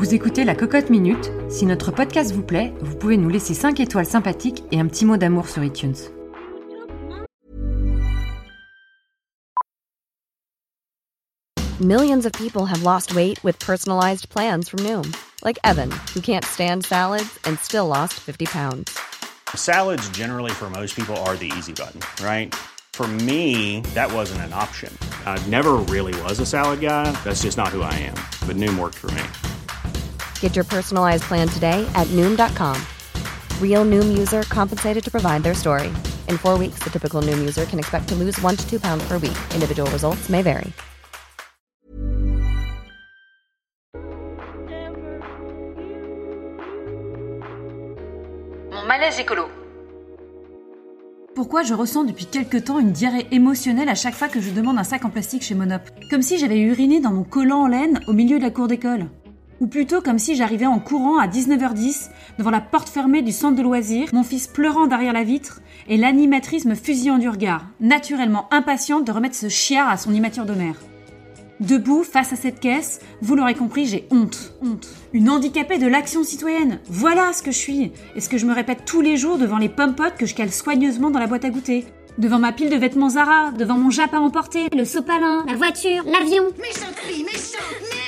Vous écoutez la Cocotte Minute. Si notre podcast vous plaît, vous pouvez nous laisser 5 étoiles sympathiques et un petit mot d'amour sur iTunes. Millions of people have lost weight with personalized plans from Noom, like Evan, who can't stand salads and still lost 50 pounds. Salads, generally, for most people, are the easy button, right? For me, that wasn't an option. I never really was a salad guy. That's just not who I am. But Noom worked for me. Get your personalized plan today at Noom.com. Real Noom user compensated to provide their story. In four weeks, the typical Noom user can expect to lose one to two pounds per week. Individual results may vary. Mon malaise écolo. Pourquoi je ressens depuis quelque temps une diarrhée émotionnelle à chaque fois que je demande un sac en plastique chez Monop? Comme si j'avais uriné dans mon collant en laine au milieu de la cour d'école. Ou plutôt comme si j'arrivais en courant à 19h10 devant la porte fermée du centre de loisirs, mon fils pleurant derrière la vitre et l'animatrice me fusillant du regard, naturellement impatiente de remettre ce chiard à son immature de mère. Debout, face à cette caisse, vous l'aurez compris, j'ai honte. Honte. Une handicapée de l'action citoyenne. Voilà ce que je suis. Et ce que je me répète tous les jours devant les pommes-potes que je cale soigneusement dans la boîte à goûter. Devant ma pile de vêtements Zara, devant mon jap à emporter, le sopalin, la voiture, l'avion. Méchanterie, méchante, méchante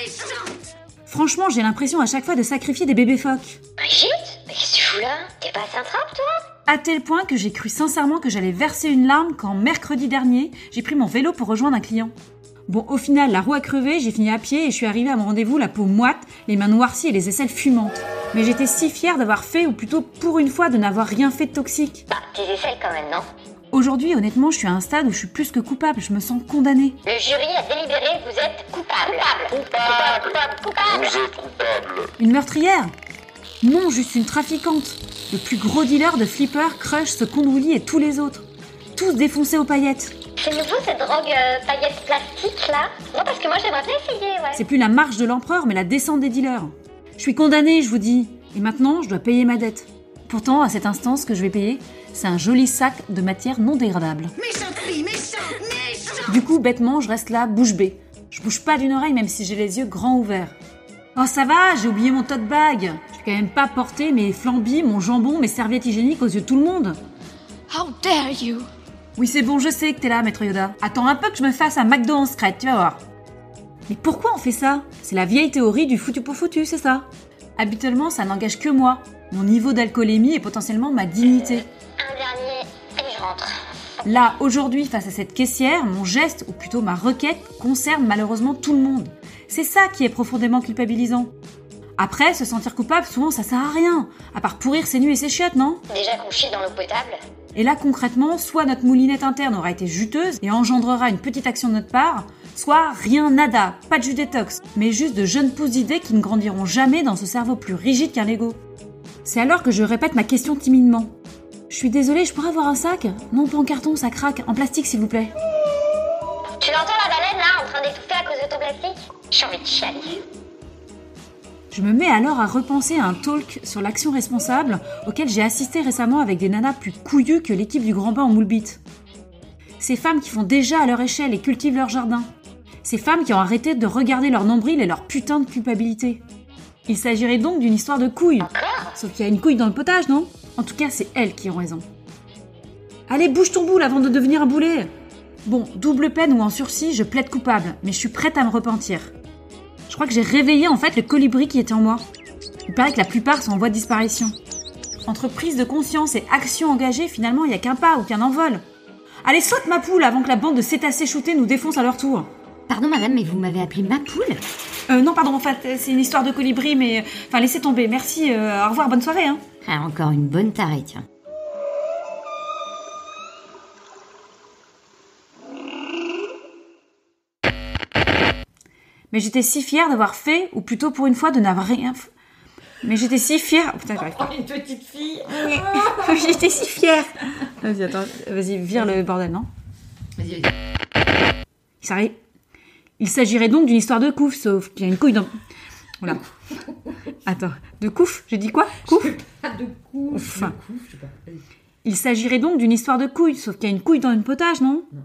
Franchement, j'ai l'impression à chaque fois de sacrifier des bébés phoques. Brigitte Mais qu'est-ce que tu fous là? T'es pas Saint-Trappe, toi? À tel point que j'ai cru sincèrement que j'allais verser une larme quand mercredi dernier, j'ai pris mon vélo pour rejoindre un client. Bon, au final, la roue a crevé, j'ai fini à pied et je suis arrivée à mon rendez-vous la peau moite, les mains noircies et les aisselles fumantes. Mais j'étais si fière d'avoir fait, ou plutôt pour une fois de n'avoir rien fait de toxique. Bah, tes aisselles quand même, non? Aujourd'hui, honnêtement, je suis à un stade où je suis plus que coupable, je me sens condamnée. Le jury a délibéré, vous êtes coupable. Coupable. Coupable. Coupable. Vous êtes coupable. Une meurtrière Non, juste une trafiquante. Le plus gros dealer de Flipper, Crush, ce Condouli et tous les autres. Tous défoncés aux paillettes. C'est nouveau cette drogue euh, paillettes plastiques là Non, parce que moi j'aimerais bien essayer, ouais. C'est plus la marche de l'empereur, mais la descente des dealers. Je suis condamnée, je vous dis. Et maintenant, je dois payer ma dette. Pourtant, à cet instant, ce que je vais payer, c'est un joli sac de matière non dégradable. Méchanterie, méchante, méchante Du coup, bêtement, je reste là, bouche bée. Je bouge pas d'une oreille, même si j'ai les yeux grands ouverts. Oh, ça va, j'ai oublié mon tote bag. Je vais quand même pas porter mes flambis, mon jambon, mes serviettes hygiéniques aux yeux de tout le monde. How dare you? Oui, c'est bon, je sais que t'es là, maître Yoda. Attends un peu que je me fasse un McDo en secret, tu vas voir. Mais pourquoi on fait ça? C'est la vieille théorie du foutu pour foutu, c'est ça? Habituellement, ça n'engage que moi, mon niveau d'alcoolémie et potentiellement ma dignité. Un dernier et je rentre. Là, aujourd'hui, face à cette caissière, mon geste, ou plutôt ma requête, concerne malheureusement tout le monde. C'est ça qui est profondément culpabilisant. Après, se sentir coupable, souvent ça sert à rien, à part pourrir ses nuits et ses chiottes, non? Déjà qu'on chie dans l'eau potable Et là, concrètement, soit notre moulinette interne aura été juteuse et engendrera une petite action de notre part, soit rien, nada, pas de jus détox, mais juste de jeunes pousses d'idées qui ne grandiront jamais dans ce cerveau plus rigide qu'un Lego. C'est alors que je répète ma question timidement. Je suis désolée, je pourrais avoir un sac? Non, pas en carton, ça craque. En plastique, s'il vous plaît. Tu l'entends la baleine là, en train d'étouffer à cause de ton plastique? J'ai envie de chialer. Je me mets alors à repenser à un talk sur l'action responsable auquel j'ai assisté récemment avec des nanas plus couillues que l'équipe du Grand Bain en moule bite. Ces femmes qui font déjà à leur échelle et cultivent leur jardin. Ces femmes qui ont arrêté de regarder leur nombril et leur putain de culpabilité. Il s'agirait donc d'une histoire de couilles. Sauf qu'il y a une couille dans le potage, non? En tout cas, c'est elles qui ont raison. Allez, bouge ton boule avant de devenir un boulet Bon, double peine ou en sursis, je plaide coupable, mais je suis prête à me repentir. Je crois que j'ai réveillé en fait le colibri qui était en moi. Il paraît que la plupart sont en voie de disparition. Entre prise de conscience et action engagée, finalement, il n'y a qu'un pas ou qu'un envol. Allez, saute ma poule avant que la bande de cétacés shootés nous défonce à leur tour. Pardon madame, mais vous m'avez appelé ma poule? Non, pardon, en fait, c'est une histoire de colibri, mais... euh, Enfin, laissez tomber, merci, euh, au revoir, bonne soirée, hein. Ah, encore une bonne tarée, tiens. Mais j'étais si fière d'avoir fait, ou plutôt pour une fois de n'avoir rien fait. Mais j'étais si fière... Oh, putain, j'arrive pas. Une petite fille j'étais si fière Vas-y, attends, vas-y, vire le bordel, non? Vas-y, vas-y. Il s'arrête. Il s'agirait donc d'une histoire de couf, sauf qu'il y a une couille dans... Voilà. Attends, de couf J'ai dit quoi? Couf? de coup. Enfin. Il s'agirait donc d'une histoire de couille, sauf qu'il y a une couille dans une potage, non? Non.